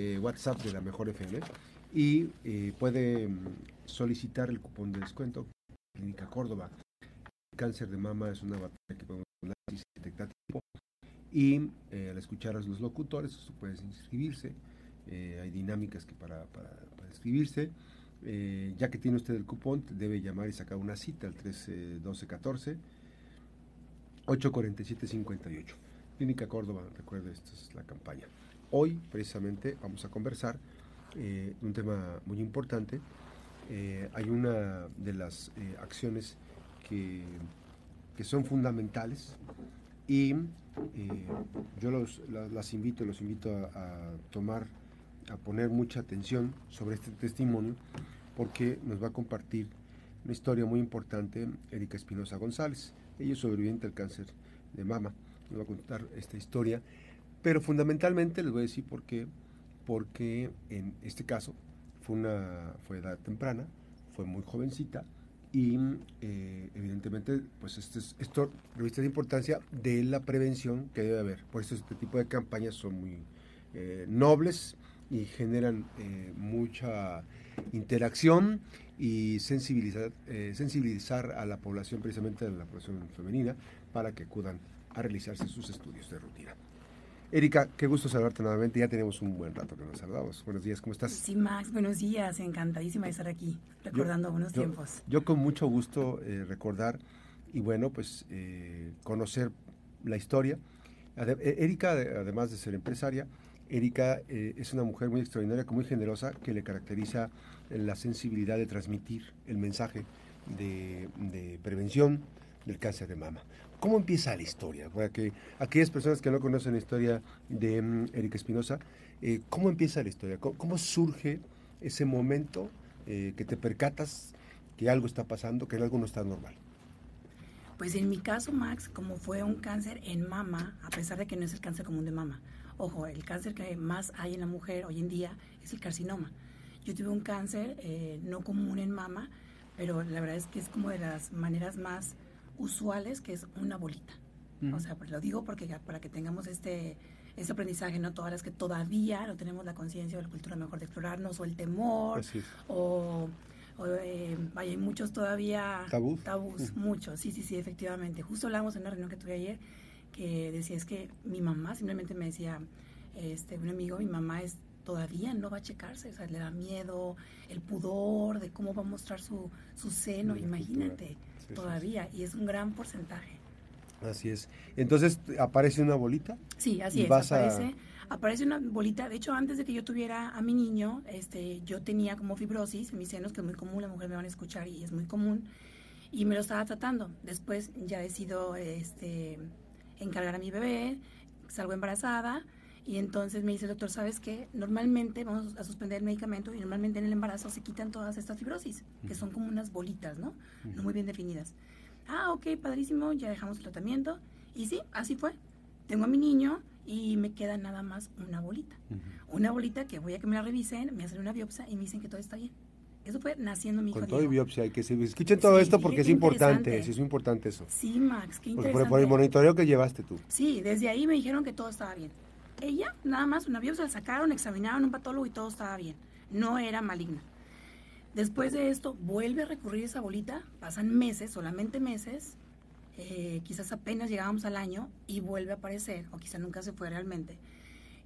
eh, WhatsApp de la Mejor FM y eh, puede mm, solicitar el cupón de descuento Clínica Córdoba. El cáncer de mama es una batalla que podemos detectar tiempo y al escuchar a los locutores usted puede inscribirse. hay dinámicas que para, para, para inscribirse. ya que tiene usted el cupón, debe llamar y sacar una cita al 131214 847-58. Clínica Córdoba, recuerde, esta es la campaña. Hoy, precisamente, vamos a conversar eh, un tema muy importante. Eh, hay una de las eh, acciones que, que, son fundamentales y yo las invito, los invito a, tomar, a poner mucha atención sobre este testimonio porque nos va a compartir una historia muy importante Erika Espinosa González. Ella es sobreviviente del cáncer de mama. Nos va a contar esta historia. Pero fundamentalmente les voy a decir por qué. Porque en este caso fue una fue edad temprana, fue muy jovencita y eh, evidentemente pues este esto reviste la importancia de la prevención que debe haber. Por eso este tipo de campañas son muy eh, nobles y generan eh, mucha interacción y sensibilizar, sensibilizar a la población, precisamente a la población femenina, para que acudan a realizarse sus estudios de rutina. Erika, qué gusto saludarte nuevamente. Ya tenemos un buen rato que nos saludamos. Buenos días, ¿cómo estás? Sí, Max, buenos días. Encantadísima de estar aquí, recordando buenos tiempos. Yo con mucho gusto eh, recordar y, bueno, pues eh, conocer la historia. Erika, además de ser empresaria, Erika es una mujer muy extraordinaria, muy generosa, que le caracteriza la sensibilidad de transmitir el mensaje de, prevención del cáncer de mama. ¿Cómo empieza la historia? Para que aquellas personas que no conocen la historia de mm, Erika Espinosa, eh, ¿cómo empieza la historia? ¿Cómo, surge ese momento eh, que te percatas que algo está pasando, que algo no está normal? Pues en mi caso, Max, como fue un cáncer en mama, a pesar de que no es el cáncer común de mama, ojo, el cáncer que más hay en la mujer hoy en día es el carcinoma. Yo tuve un cáncer eh, no común en mama, pero la verdad es que es como de las maneras más usuales, que es una bolita. O sea, pues lo digo porque para que tengamos este, este aprendizaje, no todas las que todavía no tenemos la conciencia o la cultura mejor de explorarnos, o el temor, o, eh, hay muchos todavía tabús, tabús muchos, sí, sí, sí, efectivamente. Justo hablamos en una reunión que tuve ayer, que decía, es que mi mamá simplemente me decía, este, un amigo, mi mamá es todavía no va a checarse, o sea, le da miedo, el pudor de cómo va a mostrar su, su seno, imagínate, todavía, y es un gran porcentaje. Así es. Entonces, ¿aparece una bolita? Sí, así es, aparece, aparece una bolita, de hecho, antes de que yo tuviera a mi niño, este, yo tenía como fibrosis en mis senos, que es muy común, las mujeres me van a escuchar y es muy común, y me lo estaba tratando. Después ya decido este, encargar a mi bebé, salgo embarazada, y entonces me dice el doctor, ¿sabes qué? Normalmente vamos a suspender el medicamento y normalmente en el embarazo se quitan todas estas fibrosis, que son como unas bolitas, ¿no? No muy bien definidas. Ah, ok, padrísimo, ya dejamos el tratamiento. Y sí, así fue. Tengo a mi niño y me queda nada más una bolita. Una bolita que voy a que me la revisen, me hacen una biopsia y me dicen que todo está bien. Eso fue naciendo mi hijo. Con todo y biopsia, hay que se escuchen todo esto porque es importante, sí, es importante eso. Sí, Max, qué interesante. por, el monitoreo que llevaste tú. Sí, desde ahí me dijeron que todo estaba bien ella, nada más una biopsia, la sacaron, examinaron un patólogo y todo estaba bien. No era maligna. Después de esto, vuelve a recurrir esa bolita, pasan meses, solamente meses, eh, quizás apenas llegábamos al año y vuelve a aparecer, o quizás nunca se fue realmente.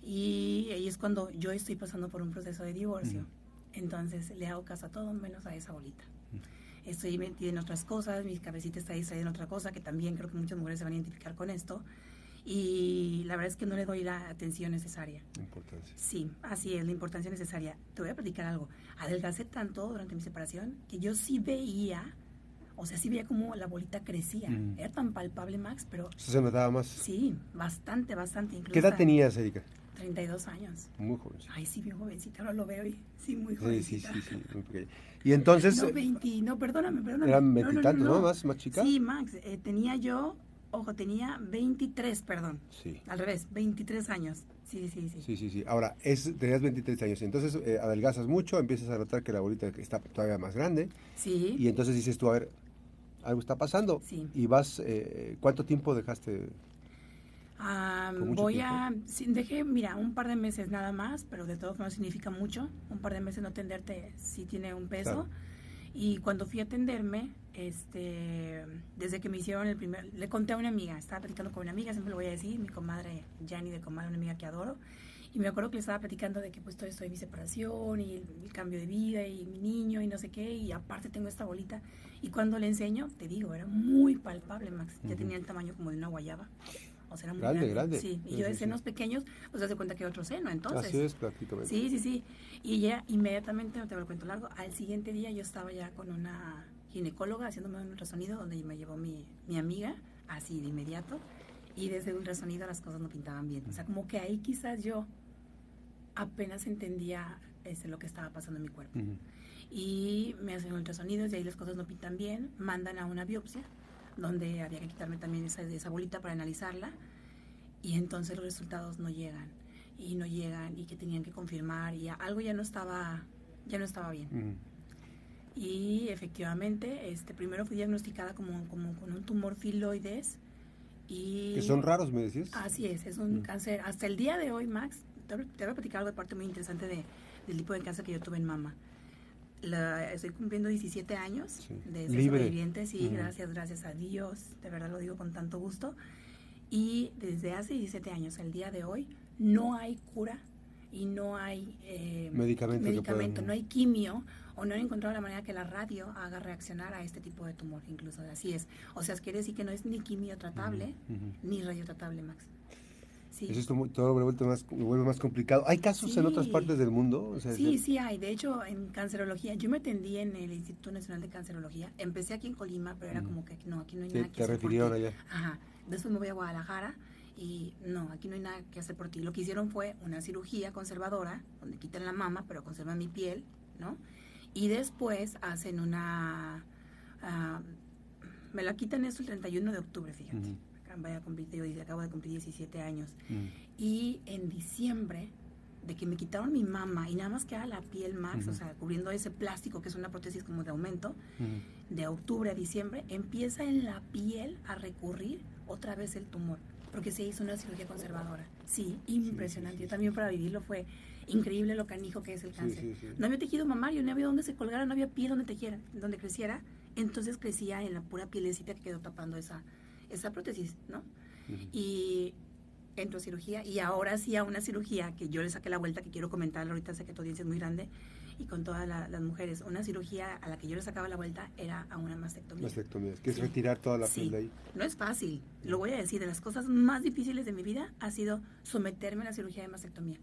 Y ahí es cuando yo estoy pasando por un proceso de divorcio. Entonces le hago caso a todo menos a esa bolita. Estoy metida en otras cosas, mi cabecita está distraída en otra cosa, que también creo que muchas mujeres se van a identificar con esto y la verdad es que no le doy la atención necesaria. Importancia. Sí, así es, la importancia necesaria. Te voy a platicar algo. Adelgacé tanto durante mi separación que yo sí veía, o sea, sí veía como la bolita crecía. Mm. Era tan palpable, Max, pero... ¿Se notaba más? Sí, bastante, bastante. Incluso ¿Qué edad tenías, Erika? 32 años. Muy joven. Ay, sí, bien jovencita, ahora lo veo y sí, muy jovencita. Sí, sí, sí, muy pequeña. Y entonces... No, 20, no, perdóname, perdóname. Eran veintitantos, no, no, no, Más, más chica. Sí, Max, eh, tenía yo ojo, tenía 23, perdón. Sí. Al revés, 23 años. Sí, sí, sí. Sí, sí, sí. Ahora, es, tenías 23 años, entonces eh, adelgazas mucho, empiezas a notar que la bolita está todavía más grande. Sí. Y entonces dices tú, a ver, algo está pasando. Sí. Y vas, eh, ¿cuánto tiempo dejaste? voy a, dejé, mira, un par de meses nada más, pero de todos modos significa mucho. Un par de meses no atenderte sí tiene un peso. Y cuando fui a atenderme, este, desde que me hicieron el primer, le conté a una amiga, estaba platicando con una amiga, siempre lo voy a decir, mi comadre Jani de comadre, una amiga que adoro. Y me acuerdo que le estaba platicando de que pues todo esto de mi separación y el, cambio de vida y mi niño y no sé qué, y aparte tengo esta bolita. Y cuando le enseño, te digo, era muy palpable, Max. Ya tenía el tamaño como de una guayaba. O sea, era muy grande. grande. Sí, y yo de senos pequeños, pues hace cuenta que otro seno, entonces. Así es, prácticamente. Sí, sí, sí. Y ya inmediatamente, no te lo cuento largo, al siguiente día yo estaba ya con una ginecóloga haciéndome un ultrasonido donde me llevó mi, mi amiga, así de inmediato. Y desde el ultrasonido las cosas no pintaban bien. O sea, como que ahí quizás yo apenas entendía ese, lo que estaba pasando en mi cuerpo. Y me hacen ultrasonidos y ahí las cosas no pintan bien. Mandan a una biopsia donde había que quitarme también esa, esa bolita para analizarla. Y entonces los resultados no llegan. Y no llegan y que tenían que confirmar y algo ya no estaba, ya no estaba bien. Y efectivamente, este, primero fui diagnosticada como, como con un tumor filoides. Y, que son raros, me decías. Así es, es un cáncer. Hasta el día de hoy, Max, te, voy a platicar algo de parte muy interesante de, del tipo de cáncer que yo tuve en mama. La, estoy cumpliendo 17 años de ser sobreviviente, sí, gracias, gracias a Dios, de verdad lo digo con tanto gusto. Y desde hace 17 años, el día de hoy, no hay cura y no hay eh, medicamento, medicamento no hay quimio o no han encontrado la manera que la radio haga reaccionar a este tipo de tumor, incluso así es. O sea, quiere decir que no es ni quimio tratable ni radio tratable, Max. Sí. Eso todo lo vuelve más, vuelve más complicado. ¿Hay casos en otras partes del mundo? sí, sí hay. De hecho, en cancerología, yo me atendí en el Instituto Nacional de Cancerología. Empecé aquí en Colima, pero era como que no, aquí no hay nada que te refirieron allá. Ajá. Después me voy a Guadalajara y no, aquí no hay nada que hacer por ti. Lo que hicieron fue una cirugía conservadora, donde quitan la mama, pero conservan mi piel, ¿no? Y después hacen una... Ah, me la quitan eso el 31 de octubre, fíjate vaya a cumplir, yo acabo de cumplir 17 años. Mm. Y en diciembre, de que me quitaron mi mama y nada más queda la piel max, o sea, cubriendo ese plástico que es una prótesis como de aumento, de octubre a diciembre, empieza en la piel a recurrir otra vez el tumor, porque se hizo una cirugía conservadora. Sí, impresionante. Yo también para vivirlo fue increíble lo canijo que es el cáncer. no había tejido mamario, no había donde se colgara, no había piel donde tejiera, donde creciera. Entonces crecía en la pura pielecita que quedó tapando esa, esa prótesis, ¿no? Y entro a cirugía y ahora sí a una cirugía que yo le saqué la vuelta, que quiero comentar, ahorita sé que tu audiencia es muy grande, y con todas las mujeres, una cirugía a la que yo le sacaba la vuelta era a una mastectomía. Mastectomía, que es retirar toda la piel de ahí. No es fácil, lo voy a decir, de las cosas más difíciles de mi vida ha sido someterme a la cirugía de mastectomía.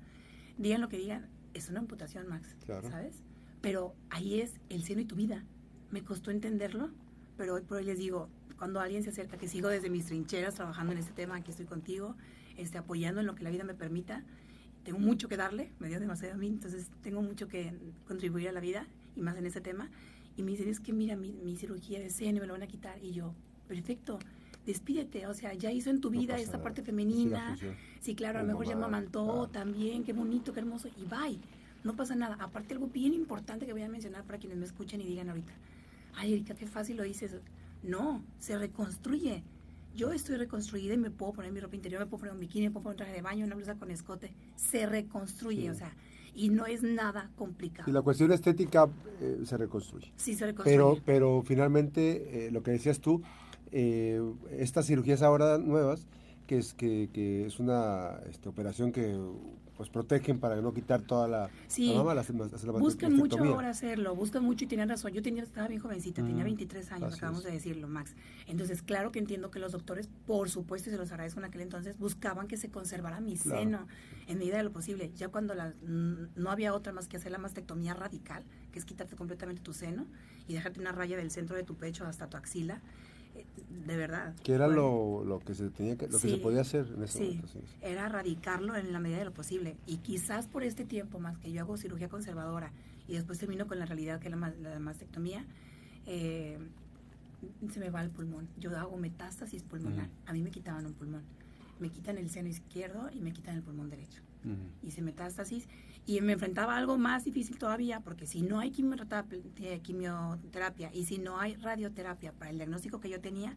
Digan lo que digan, es una amputación, Max, ¿sabes? Pero ahí es el seno y tu vida. Me costó entenderlo, pero hoy por hoy les digo, cuando alguien se acerca, que sigo desde mis trincheras trabajando en este tema, aquí estoy contigo, este, apoyando en lo que la vida me permita. Tengo mucho que darle, me dio demasiado a mí, entonces tengo mucho que contribuir a la vida y más en ese tema. Y me dicen, es que mira, mi, cirugía de seno me lo van a quitar. Y yo, perfecto, despídete, o sea, ya hizo en tu vida esta parte femenina. Sí, claro, a lo mejor ya me amantó también, qué bonito, qué hermoso, y bye. No pasa nada. Aparte, algo bien importante que voy a mencionar para quienes me escuchen y digan ahorita, ay, Erika, qué fácil lo dices. No, se reconstruye. Yo estoy reconstruida y me puedo poner mi ropa interior, me puedo poner un bikini, me puedo poner un traje de baño, una blusa con escote. Se reconstruye, o sea, y no es nada complicado. Y la cuestión estética eh, se reconstruye. Sí, se reconstruye. Pero, pero finalmente, eh, lo que decías tú, eh, estas cirugías ahora nuevas, que es, que, que es una este, operación que pues protegen para no quitar toda la, sí, buscan mucho ahora hacerlo, buscan mucho y tienen razón. Yo tenía, estaba bien jovencita, tenía 23 años, acabamos de decirlo, Max. Entonces, claro que entiendo que los doctores, por supuesto, y se los agradezco en aquel entonces, buscaban que se conservara mi seno en medida de lo posible. Ya cuando la, no había otra más que hacer la mastectomía radical, que es quitarte completamente tu seno y dejarte una raya del centro de tu pecho hasta tu axila, de verdad. Que era lo, lo, que se tenía que, lo que se podía hacer en ese momento. Sí. Era erradicarlo en la medida de lo posible. Y quizás por este tiempo más que yo hago cirugía conservadora y después termino con la realidad que es la, la mastectomía, eh, se me va el pulmón. Yo hago metástasis pulmonar. A mí me quitaban un pulmón. Me quitan el seno izquierdo y me quitan el pulmón derecho. Hice metástasis y me enfrentaba a algo más difícil todavía, porque si no hay quimioterapia, y si no hay radioterapia para el diagnóstico que yo tenía,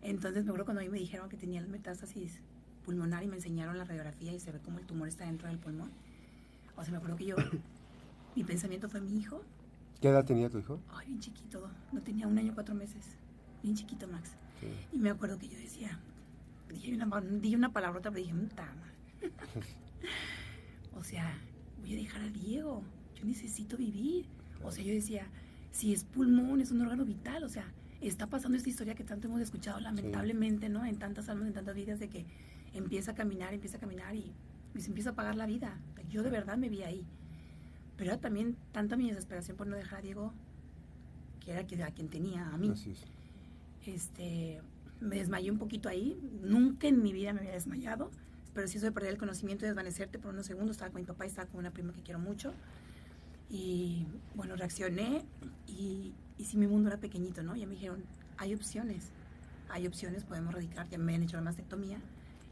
entonces me acuerdo cuando a mí me dijeron que tenía el metástasis pulmonar y me enseñaron la radiografía y se ve como el tumor está dentro del pulmón. O sea, me acuerdo que yo, mi pensamiento fue mi hijo. ¿Qué edad tenía tu hijo? Ay, bien chiquito, no tenía un año, cuatro meses. Bien chiquito, Max. Y me acuerdo que yo decía, dije una, dije una palabrota, pero dije, tama. o sea, voy a dejar a Diego, yo necesito vivir. O sea, yo decía, si es pulmón, es un órgano vital, o sea, está pasando esta historia que tanto hemos escuchado lamentablemente, ¿no? En tantas almas, en tantas vidas, de que empieza a caminar, empieza a caminar y, se empieza a apagar la vida. Yo de verdad me vi ahí. Pero era también tanta mi desesperación por no dejar a Diego, que era a quien tenía, a mí. Este, me desmayé un poquito ahí. Nunca en mi vida me había desmayado. Pero sí eso de perder el conocimiento y desvanecerte por unos segundos. Estaba con mi papá y estaba con una prima que quiero mucho. Y bueno, reaccioné y, y si mi mundo era pequeñito, ¿no? Ya me dijeron, hay opciones, hay opciones, podemos radicar, ya me han hecho la mastectomía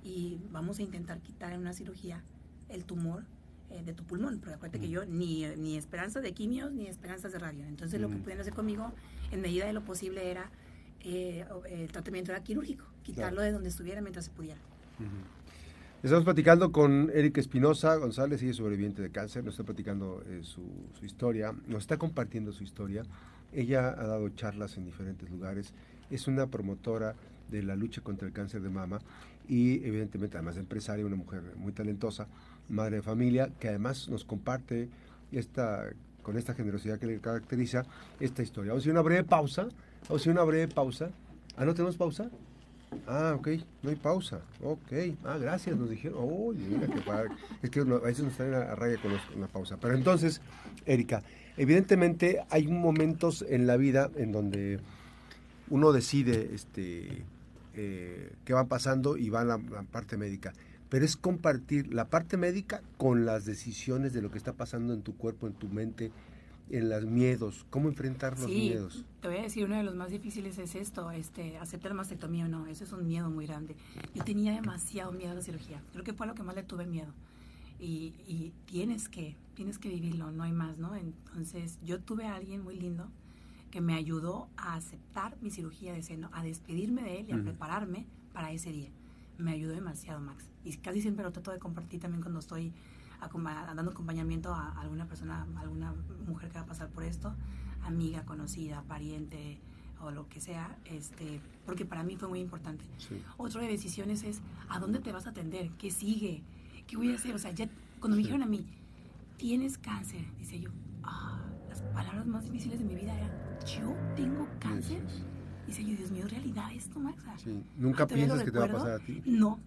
y vamos a intentar quitar en una cirugía el tumor eh, de tu pulmón, porque acuérdate que yo ni, ni esperanza de quimios ni esperanzas de radio. Entonces lo que pudieron hacer conmigo en medida de lo posible era, eh, el tratamiento era quirúrgico, quitarlo de donde estuviera mientras se pudiera. Estamos platicando con Erika Espinosa González, ella es sobreviviente de cáncer, nos está platicando eh, su, su, historia, nos está compartiendo su historia. Ella ha dado charlas en diferentes lugares, es una promotora de la lucha contra el cáncer de mama y evidentemente además de empresaria, una mujer muy talentosa, madre de familia, que además nos comparte esta, con esta generosidad que le caracteriza esta historia. Vamos a hacer una breve pausa, vamos a hacer una breve pausa. ¿Ah, no tenemos pausa? Ah, ok, no hay pausa. Ok, ah, gracias, nos dijeron. Oye, mira qué padre. Es que a veces nos traen a raya con, la pausa. Pero entonces, Erika, evidentemente hay momentos en la vida en donde uno decide este, eh, qué va pasando y va a la, parte médica. Pero es compartir la parte médica con las decisiones de lo que está pasando en tu cuerpo, en tu mente, en los miedos, cómo enfrentar los miedos. Te voy a decir, uno de los más difíciles es esto, este, aceptar la mastectomía o no, eso es un miedo muy grande. Yo tenía demasiado miedo a la cirugía, creo que fue lo que más le tuve miedo. Y, y tienes que, tienes que vivirlo, no hay más, ¿no? Entonces, yo tuve a alguien muy lindo que me ayudó a aceptar mi cirugía de seno, a despedirme de él y a prepararme para ese día. Me ayudó demasiado, Max. Y casi siempre lo trato de compartir también cuando estoy dando acompañamiento a alguna persona, a alguna mujer que va a pasar por esto, amiga, conocida, pariente o lo que sea, este, porque para mí fue muy importante. Otro de decisiones es a dónde te vas a atender, qué sigue, qué voy a hacer. O sea, ya cuando me dijeron a mí, tienes cáncer, dice yo, ah, las palabras más difíciles de mi vida eran yo tengo cáncer. Dice yo, Dios mío, ¿realidad esto, Max? ¿Nunca piensas que te va a pasar a ti? No,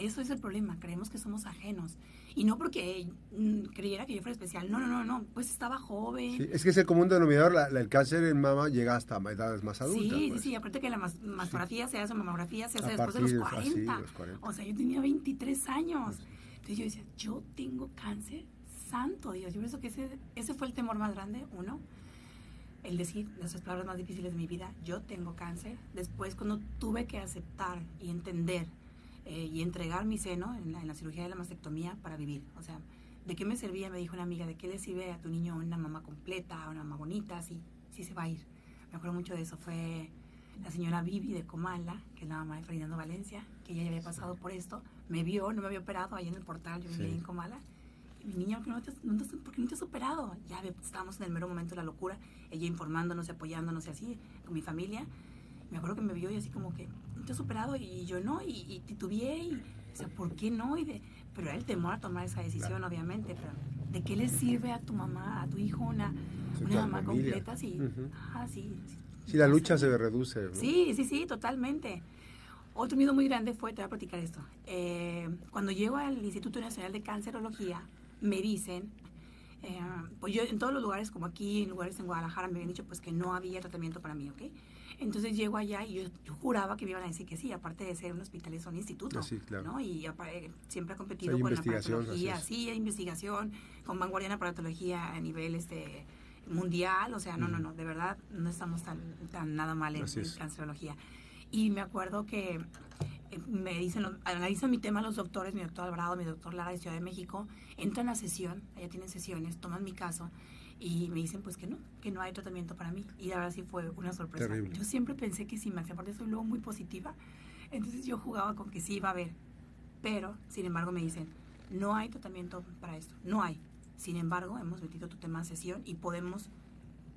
eso es el problema, creemos que somos ajenos. Y no porque mm, creyera que yo fuera especial, no, no, no, no, pues estaba joven. es que es el común denominador, el cáncer en mama llega hasta edades más adultas. Sí, sí, pues. sí, aparte que la mastografía se hace, mamografía se hace después de los 40. O sea, yo tenía 23 años. Entonces yo decía, yo tengo cáncer, santo Dios. Yo pienso que ese, ese fue el temor más grande, uno el decir las palabras más difíciles de mi vida, yo tengo cáncer. Después, cuando tuve que aceptar y entender eh, y entregar mi seno en la, cirugía de la mastectomía para vivir, o sea, ¿de qué me servía? Me dijo una amiga, ¿de qué le sirve a tu niño una mamá completa, una mamá bonita? Si, si se va a ir. Me acuerdo mucho de eso. Fue la señora Vivi de Comala, que es la mamá de Ferdinando Valencia, que ella ya había pasado por esto. Me vio, no me había operado ahí en el portal, yo vivía en Comala mi niña, ¿por qué, no te, no te has operado? Ya estábamos en el mero momento de la locura, ella informándonos, apoyándonos y así, con mi familia. Me acuerdo que me vio y así como que, ¿no te has operado? Y, yo no, y, y titubeé, y, o sea, ¿por qué no? Y de, pero el temor a tomar esa decisión, obviamente, pero ¿de qué le sirve a tu mamá, a tu hijo una, una mamá completa? Sí, ah, sí, sí. la lucha se reduce. Sí, sí, sí, totalmente. Otro miedo muy grande fue, te voy a platicar esto, eh, cuando llego al Instituto Nacional de Cancerología, me dicen, eh, pues yo en todos los lugares, como aquí, en lugares en Guadalajara, me habían dicho pues que no había tratamiento para mí, ¿ok? Entonces llego allá y yo, juraba que me iban a decir que sí, aparte de ser un hospital es un instituto, ah, ¿no? Y siempre ha competido con la aparatología, sí, hay investigación, con vanguardia en aparatología a nivel este mundial, o sea, no, no, no, de verdad no estamos tan, tan nada mal en, en cancerología. Y me acuerdo que me dicen, analizan mi tema los doctores, mi doctor Alvarado, mi doctor Lara de Ciudad de México, entran a sesión, allá tienen sesiones, toman mi caso y me dicen pues que no, que no hay tratamiento para mí. Y ahora sí fue una sorpresa. Yo siempre pensé que sí, Max, aparte soy luego muy positiva, entonces yo jugaba con que sí iba a haber. Pero, sin embargo, me dicen, no hay tratamiento para esto, no hay. Sin embargo, hemos metido tu tema a sesión y podemos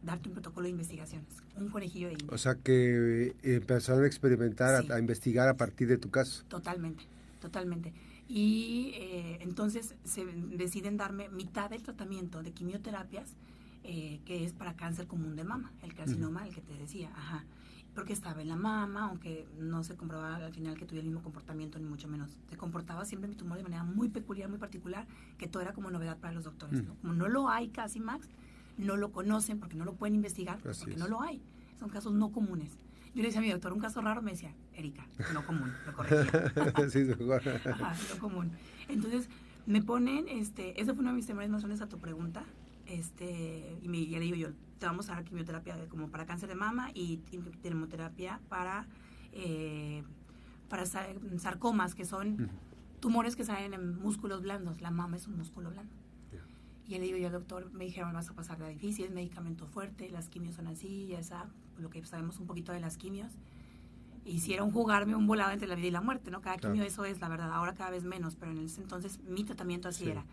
darte un protocolo de investigaciones, un conejillo de O sea que eh, empezaron a experimentar, a, investigar a partir de tu caso. Totalmente, totalmente. Y eh, entonces se deciden darme mitad del tratamiento de quimioterapias, eh, que es para cáncer común de mama, el carcinoma, el que te decía, ajá. Porque estaba en la mama, aunque no se comprobaba al final que tuviera el mismo comportamiento, ni mucho menos. Se comportaba siempre mi tumor de manera muy peculiar, muy particular, que todo era como novedad para los doctores. Como no lo hay casi, Max, no lo conocen porque no lo pueden investigar, porque no lo hay. Son casos no comunes. Yo le decía a mi doctor, un caso raro, me decía, Erika, no común, lo corregía. sí, Ajá, no común. Entonces, me ponen, este, ese fue uno de mis temas más grandes a tu pregunta, este, y me, ya le digo yo, te vamos a dar quimioterapia como para cáncer de mama y termoterapia para, eh, para sarcomas, que son tumores que salen en músculos blandos. La mama es un músculo blando. Y le digo yo al doctor, me dijeron, vas a pasar la difícil, es medicamento fuerte, las quimios son así, ya esa, lo que sabemos un poquito de las quimios. Hicieron jugarme un volado entre la vida y la muerte, ¿no? Cada quimio eso es, la verdad, ahora cada vez menos, pero en ese entonces mi tratamiento así era.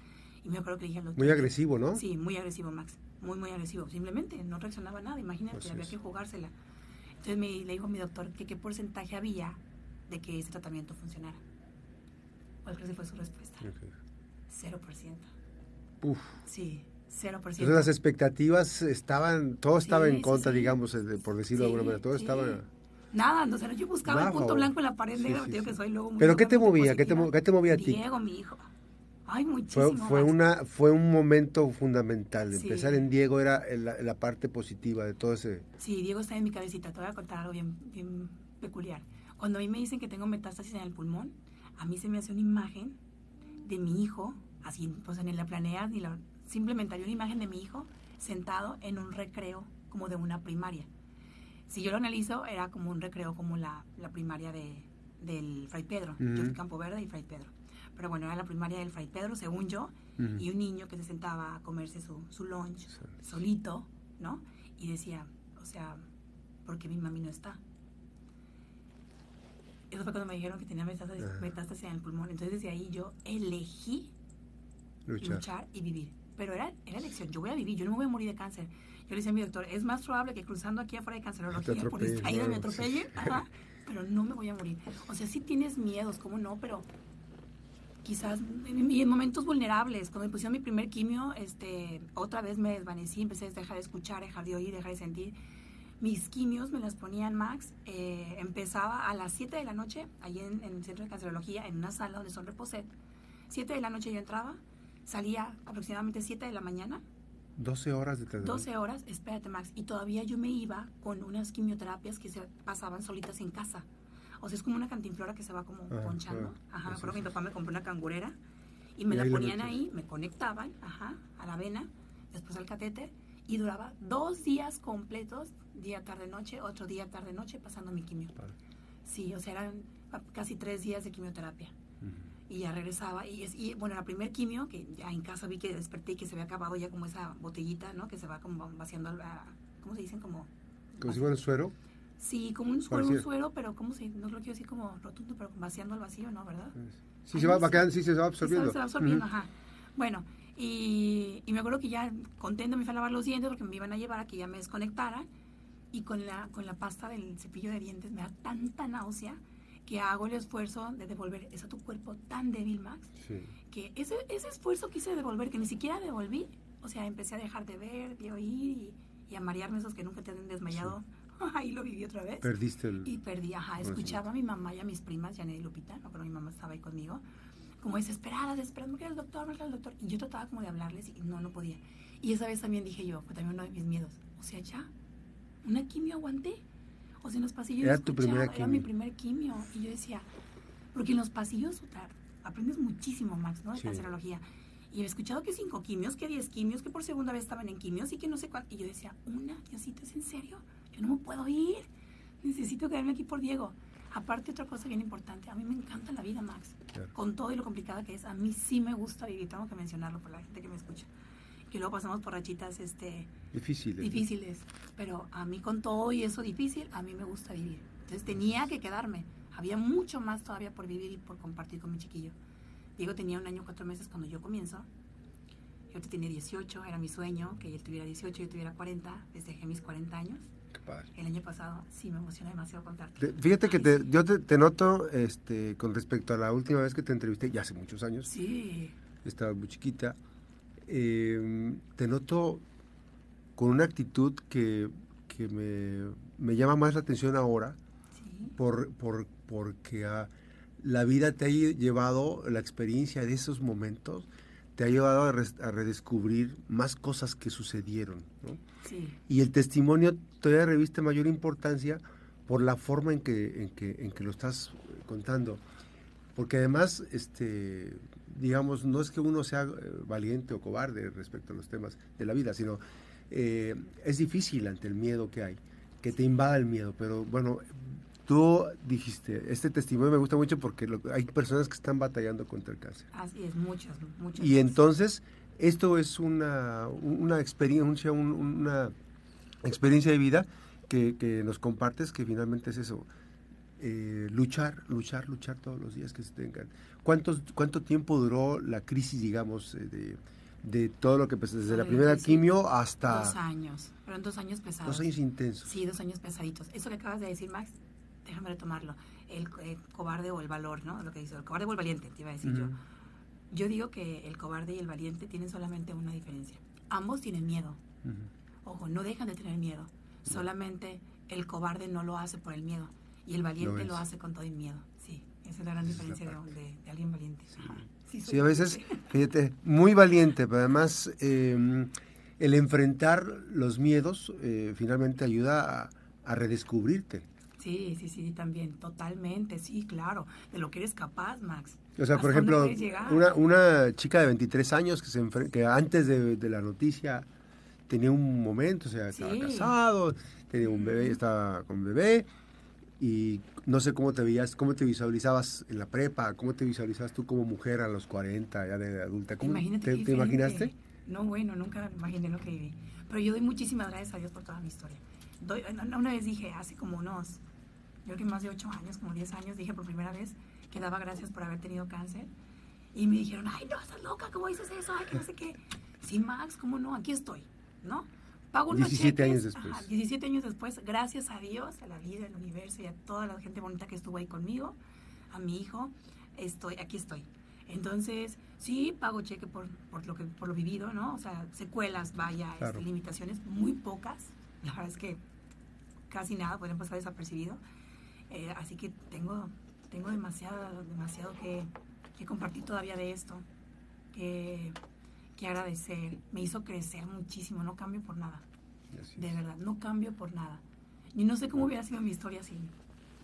Y me acuerdo que dije al doctor... Muy agresivo, ¿no? Sí, muy agresivo, Max. Muy, muy agresivo. Simplemente no reaccionaba nada, imagínate, había que jugársela. Entonces me, le dijo a mi doctor que qué porcentaje había de que ese tratamiento funcionara. ¿Cuál crees que fue su respuesta? Cero por ciento. Uf. Sí, 0%. Entonces las expectativas estaban, todo estaba en contra, digamos, por decirlo de alguna manera, todo estaba... Nada, no, yo buscaba el punto blanco en la pared negra, que soy luego ¿Pero qué te movía? ¿Qué te, ¿Qué te, movía a ti? Diego, mi hijo. Ay, muchísimo. Fue, fue una, fue un momento fundamental. Empezar en Diego era la, la, parte positiva de todo ese... Sí, Diego está en mi cabecita. Te voy a contar algo bien, bien peculiar. Cuando a mí me dicen que tengo metástasis en el pulmón, a mí se me hace una imagen de mi hijo así pues en la planea, y la, simplemente hay una imagen de mi hijo sentado en un recreo como de una primaria. Si yo lo analizo, era como un recreo como la, la primaria de, del Fray Pedro. Yo fui Campo Verde y Fray Pedro. Pero bueno, era la primaria del Fray Pedro, según yo, y un niño que se sentaba a comerse su, su lunch solito, ¿no? Y decía, o sea, ¿por qué mi mami no está? Eso fue cuando me dijeron que tenía metástasis, metástasis en el pulmón. Entonces desde ahí yo elegí luchar. y vivir. Pero era, era elección, yo voy a vivir, yo no me voy a morir de cáncer. Yo le decía a mi doctor, es más probable que cruzando aquí afuera de cancerología por distraída me atropellen, pero no me voy a morir. O sea, sí tienes miedos, ¿cómo no? Pero quizás en, en, momentos vulnerables, cuando me pusieron mi primer quimio, este, otra vez me desvanecí, empecé a dejar de escuchar, dejar de oír, dejar de sentir. Mis quimios me las ponían Max, eh, empezaba a las 7 de la noche, allí en, en, el centro de cancerología, en una sala donde son reposet. 7 de la noche yo entraba, salía aproximadamente 7 de la mañana. 12 horas de tratamiento. 12 horas, espérate Max, y todavía yo me iba con unas quimioterapias que se pasaban solitas en casa. O sea, es como una cantinflora que se va como ponchando. Ajá, me acuerdo que mi papá me compró una cangurera y me la ponían ahí, me conectaban, ajá, a la vena, después al catete y duraba dos días completos, día, tarde, noche, otro día, tarde, noche, pasando mi quimio. Sí, o sea, eran casi tres días de quimioterapia y ya regresaba. Y, es, y bueno, la primer quimio, que ya en casa vi que desperté y que se había acabado ya como esa botellita, ¿no? Que se va como vaciando, ¿cómo se dicen? Como... ¿Como si fuera un suero? Sí, como un, suero, un suero, pero ¿cómo se...? No lo quiero decir como rotundo, pero vaciando al vacío, ¿no? ¿Verdad? Sí, se va, va quedando, sí, se va absorbiendo. Se va, absorbiendo, ajá. Bueno, y, y, me acuerdo que ya contento me fui a lavar los dientes porque me iban a llevar a que ya me desconectara y con la, con la pasta del cepillo de dientes me da tanta náusea que hago el esfuerzo de devolver eso a tu cuerpo tan débil, Max, que ese, ese esfuerzo quise devolver, que ni siquiera devolví, o sea, empecé a dejar de ver, de oír y, a marearme esos que nunca te han desmayado. Ahí lo viví otra vez. Perdiste el... Y perdí, ajá, escuchaba a mi mamá y a mis primas, Janet y Lupita, no, pero mi mamá estaba ahí conmigo, como desesperadas, esperando que el doctor, el doctor. Y yo trataba como de hablarles y no, no podía. Y esa vez también dije yo, fue también uno de mis miedos. O sea, ya, una quimio aguanté o sea, en los pasillos. Era tu primera quimio. Era mi primer quimio. Y yo decía, porque en los pasillos aprendes muchísimo, Max, ¿no? De cancerología. Y he escuchado que cinco quimios, que diez quimios, que por segunda vez estaban en quimios y que no sé cuánto. Y yo decía, una, Diosito, ¿es en serio? Yo no me puedo ir. Necesito quedarme aquí por Diego. Aparte, otra cosa bien importante, a mí me encanta la vida, Max. Con todo y lo complicada que es, a mí sí me gusta vivir. Tengo que mencionarlo por la gente que me escucha que luego pasamos por rachitas este, difíciles. difíciles. Pero a mí con todo y eso difícil, a mí me gusta vivir. Entonces tenía que quedarme. Había mucho más todavía por vivir y por compartir con mi chiquillo. Diego tenía un año, cuatro meses cuando yo comienzo. Yo tenía 18, era mi sueño que él tuviera 18, yo tuviera 40, desde mis 40 años. Qué padre. El año pasado, sí, me emociona demasiado contarte. Te- Fíjate que te- yo te, te noto este, con respecto a la última vez que te entrevisté, ya hace muchos años, Sí, estaba muy chiquita, eh, te noto con una actitud que, que me, me llama más la atención ahora, sí, por, por, porque ah, la vida te ha lle- llevado, la experiencia de esos momentos, te ha llevado a, res- a redescubrir más cosas que sucedieron. ¿no? sí, Y el testimonio todavía reviste mayor importancia por la forma en que, en que, en que lo estás contando. Porque además, este, digamos, no es que uno sea eh, valiente o cobarde respecto a los temas de la vida, sino eh, es difícil ante el miedo que hay, que te invada el miedo. Pero bueno, tú dijiste, este testimonio me gusta mucho porque lo- hay personas que están batallando contra el cáncer. así es, muchas, muchas. Y entonces, esto es una, una experiencia, un- una experiencia de vida que, que nos compartes, que finalmente es eso, eh, luchar, luchar, luchar todos los días que se tengan. ¿Cuántos, ¿Cuánto tiempo duró la crisis, digamos, eh, de, de todo lo que, pues, desde la primera sí. quimio hasta Dos años, fueron dos años pesados. dos años intensos? Sí, dos años pesaditos. Eso que acabas de decir, Max, déjame retomarlo. El, co- el cobarde o el valor, ¿no? Lo que dice, el cobarde o el valiente, te iba a decir yo. Yo digo que el cobarde y el valiente tienen solamente una diferencia. Ambos tienen miedo. Ojo, no dejan de tener miedo. Solamente el cobarde no lo hace por el miedo. Y el valiente lo hace con todo el miedo. Sí, esa es la gran Esa es la diferencia de, alguien valiente. Sí, a veces, fíjate, muy valiente, pero además eh, el enfrentar los miedos eh, finalmente ayuda a, a redescubrirte. Sí, sí, sí, también, totalmente, sí, claro. De lo que eres capaz, Max. O sea, por ¿Hasta dónde ejemplo, una, una chica de 23 años que, se que antes de, de la noticia tenía un momento, o sea, estaba Sí. casado, tenía un bebé, estaba con bebé, y no sé cómo te veías, cómo te visualizabas en la prepa, cómo te visualizabas tú como mujer a los 40, ya de adulta. ¿Cómo Imagínate te, te imaginaste? No, bueno, nunca me imaginé lo que viví. Pero yo doy muchísimas gracias a Dios por toda mi historia. Doy- una vez dije, hace como unos, yo creo que más de 8 años, como 10 años, dije por primera vez que daba gracias por haber tenido cáncer. Y me dijeron, ay, no, estás loca, ¿cómo dices eso? Ay, que no sé qué. Sí, Max, ¿cómo no? Aquí estoy, ¿no? Pago unos 17 cheques. años después. Ajá, 17 años después, gracias a Dios, a la vida, al universo y a toda la gente bonita que estuvo ahí conmigo, a mi hijo, estoy, aquí estoy. Entonces, sí, pago cheque por, por, lo, que, por lo vivido, ¿no? O sea, secuelas, vaya, este, Claro. limitaciones, muy pocas. La verdad es que casi nada pueden pasar desapercibido. Eh, así que tengo, tengo demasiado, demasiado que, que compartir todavía de esto, que, que agradecer. Me hizo crecer muchísimo, no cambio por nada. De verdad, no cambio por nada. Y no sé cómo hubiera sido mi historia sin,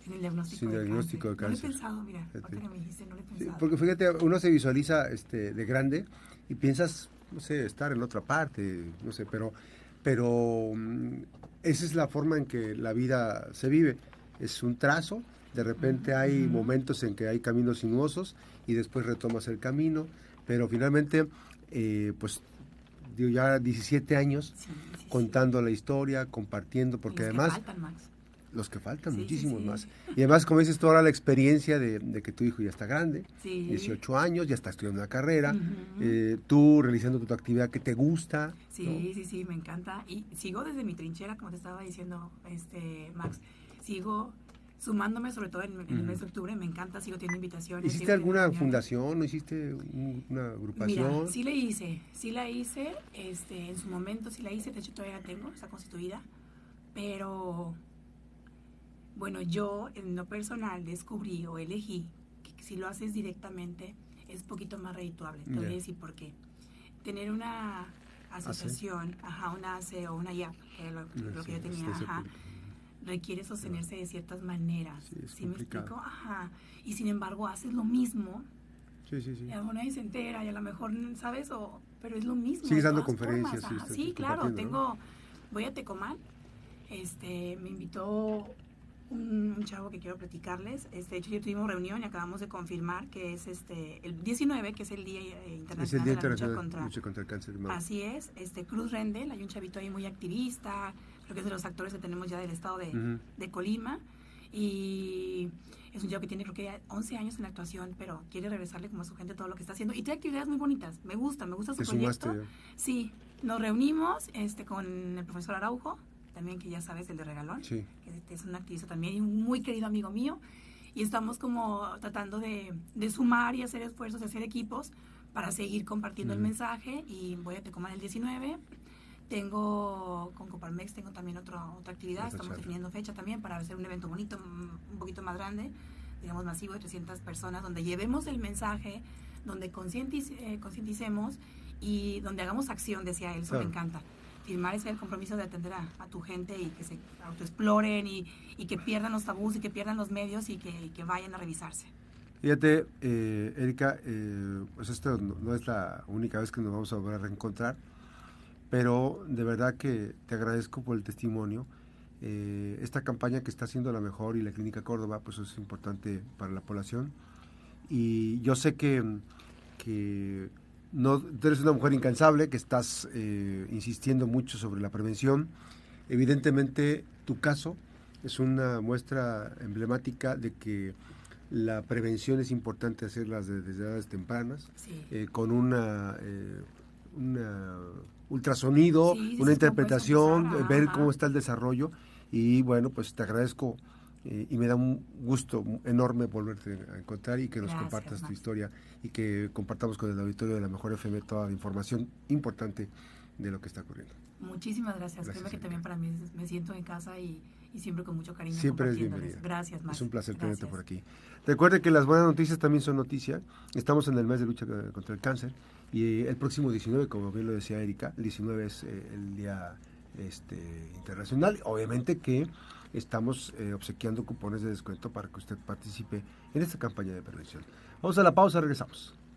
sin el diagnóstico, Sin de, diagnóstico de cáncer. No cáncer. lo he pensado, mira, Fíjate. ahorita que me dijiste, no he Sí, pensado. porque fíjate, uno se visualiza este, de grande y piensas, no sé, estar en otra parte, no sé, pero, pero mm, esa es la forma en que la vida se vive. Es un trazo, de repente hay momentos en que hay caminos sinuosos y después retomas el camino, pero finalmente, eh, pues, digo, ya 17 años Sí, sí, sí. contando la historia, compartiendo, porque Los que además faltan, Max. los que faltan, muchísimos más. Y además, como dices tú ahora, la experiencia de, de que tu hijo ya está grande, Sí. 18 años, ya está estudiando una carrera, eh, tú realizando tu actividad que te gusta. Sí, ¿no? sí, sí, me encanta. Y sigo desde mi trinchera, como te estaba diciendo, este Max. Sigo sumándome, sobre todo en, en el mes de octubre, me encanta, sigo teniendo invitaciones. ¿Hiciste alguna fundación? ¿No hiciste un- una agrupación? Mira, sí la hice, sí la hice, este, en su momento sí la hice, de hecho todavía la tengo, está constituida, pero bueno, yo en lo personal descubrí o elegí que si lo haces directamente es poquito más redituable. Te voy a decir por qué. Tener una asociación, ajá, una ACE o una IAP, que era lo, lo que yo tenía, ajá, pública. Requiere sostenerse de ciertas maneras. Sí, ¿Sí me explico? Ajá. Y sin embargo haces lo mismo Sí, sí, sí. y a nadie se entera y a lo mejor, ¿sabes? O, pero es lo mismo. Sigues dando conferencias, formas, sí, claro, tengo, voy a Tecomán, este, me invitó un, un chavo que quiero platicarles, este, de hecho ya tuvimos reunión y acabamos de confirmar que es este, el 19, que es el Día Internacional Es el Día de la Lucha contra... Lucha contra el Cáncer. Así es, este, Cruz Rendel, hay un chavito ahí muy activista, creo que es de los actores que tenemos ya del estado de, Ujú. de Colima. y es un chico que tiene creo que 11 años en la actuación, pero quiere regresarle como a su gente todo lo que está haciendo. Y tiene actividades muy bonitas. Me gusta, me gusta su proyecto. Sí, nos reunimos este, con el profesor Araujo, también que ya sabes, el de Regalón, que es un activista también y un muy querido amigo mío. Y estamos como tratando de, de sumar y hacer esfuerzos, hacer equipos para seguir compartiendo el mensaje. Y voy a Tecomán el 19. Tengo con Coparmex, tengo también otra otra actividad. Estamos definiendo fecha también para hacer un evento bonito, un poquito más grande, digamos masivo de 300 personas, donde llevemos el mensaje, donde eh, concienticemos y donde hagamos acción, decía él. Eso me encanta. Firmar ese el compromiso de atender a, tu gente y que se autoexploren y, y, que pierdan los tabús y que pierdan los medios y que, que vayan a revisarse. Fíjate, eh, Erika, eh, pues esto no, no, es la única vez que nos vamos a volver a reencontrar pero de verdad que te agradezco por el testimonio. Eh, esta campaña que está haciendo la mejor y la Clínica Córdoba, pues es importante para la población. Y yo sé que, que no, tú eres una mujer incansable, que estás eh, insistiendo mucho sobre la prevención. Evidentemente, tu caso es una muestra emblemática de que la prevención es importante hacerlas desde, edades tempranas, eh, con una, una ultrasonido, una interpretación, ver cómo está el desarrollo y bueno, pues te agradezco eh, y me da un gusto enorme volverte a encontrar y que nos compartas tu historia y que compartamos con el auditorio de la Mejor FM toda la información importante de lo que está ocurriendo. Muchísimas gracias. gracias que también para mí me siento en casa y, siempre con mucho cariño. Siempre es bienvenida. Gracias, Es un placer tenerte por aquí. Recuerde que las buenas noticias también son noticia. Estamos en el mes de lucha contra el cáncer y el próximo 19, como bien lo decía Erika, el 19 es eh, el Día este, Internacional. Obviamente que estamos eh, obsequiando cupones de descuento para que usted participe en esta campaña de prevención. Vamos a la pausa, regresamos.